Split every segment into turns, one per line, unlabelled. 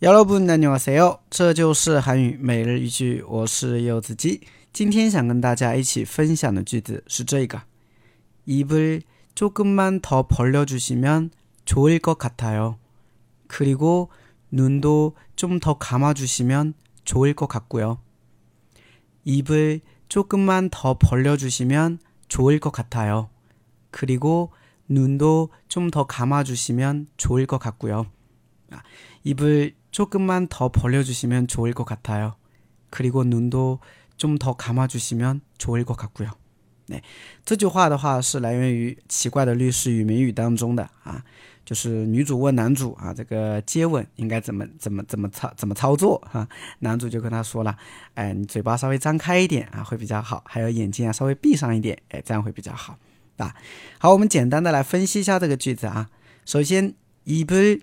여러분 안녕하세요. 这就是韩语每日一句我是柚子鸡今天想跟大家一起分享的句子是这个 입을 조금만 더 벌려주시면 좋을 것 같아요. 그리고 눈도 좀 더 감아주시면 좋을 것 같고요. 입을 조금만 더 벌려주시면 좋을 것 같아요. 그리고 눈도 좀 더 감아주시면 좋을 것 같고요. 啊，嘴部조금만더벌려주시면좋을것같아요그리고눈도좀더감아주시면좋을것같고요哎，这句话的话是来源于《奇怪的律师与谜语》当中的啊，就是女主问男主啊，这个接吻应该怎么怎么怎么操怎么操作哈？男主就跟他说了，哎，你嘴巴稍微张开一点啊，会比较好。还有眼睛啊，稍微闭上一点，哎，这样会比较好。啊，好，我们简单的来分析一下这个句子啊。首先，입을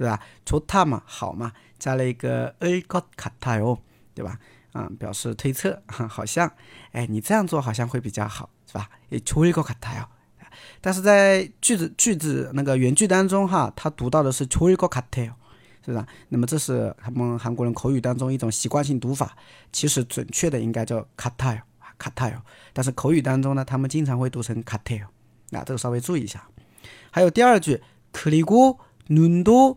对吧？cho ta 嘛好嘛，加了一个 choi g t e 对吧？啊，表示推测，好像，哎，你这样做好像会比较好，是吧？choi go t a e 但是在句子句子那个原句当中哈，他读到的是 choi go t e 是不是？那么这是他们韩国人口语当中一种习惯性读法，其实准确的应该叫 k t a e o k t e 但是口语当中呢，他们经常会读成 k t a e 这个稍微注意一下。还有第二句，克里谷，伦敦。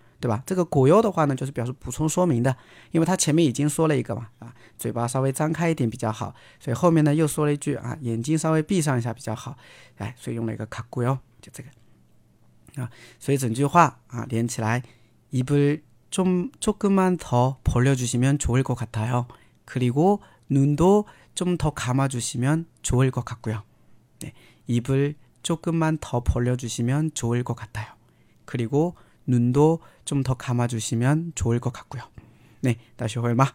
对吧？这个果忧的话呢，就是表示补充说明的，因为它前面已经说了一个嘛，啊，嘴巴稍微张开一点比较好，所以后面呢又说了一句啊，眼睛稍微闭上一下比较好，哎，所以用了一个卡果忧，就这个啊，所以整句话啊连起来，입을좀조금만더벌려주시면좋을것같아요그리고눈도좀더감아주시면좋을것같고요네입을조금만더벌려주시면좋을것같아요그리고 눈도 좀 더 감아주시면 좋을 것 같고요. 네, 다시 얼마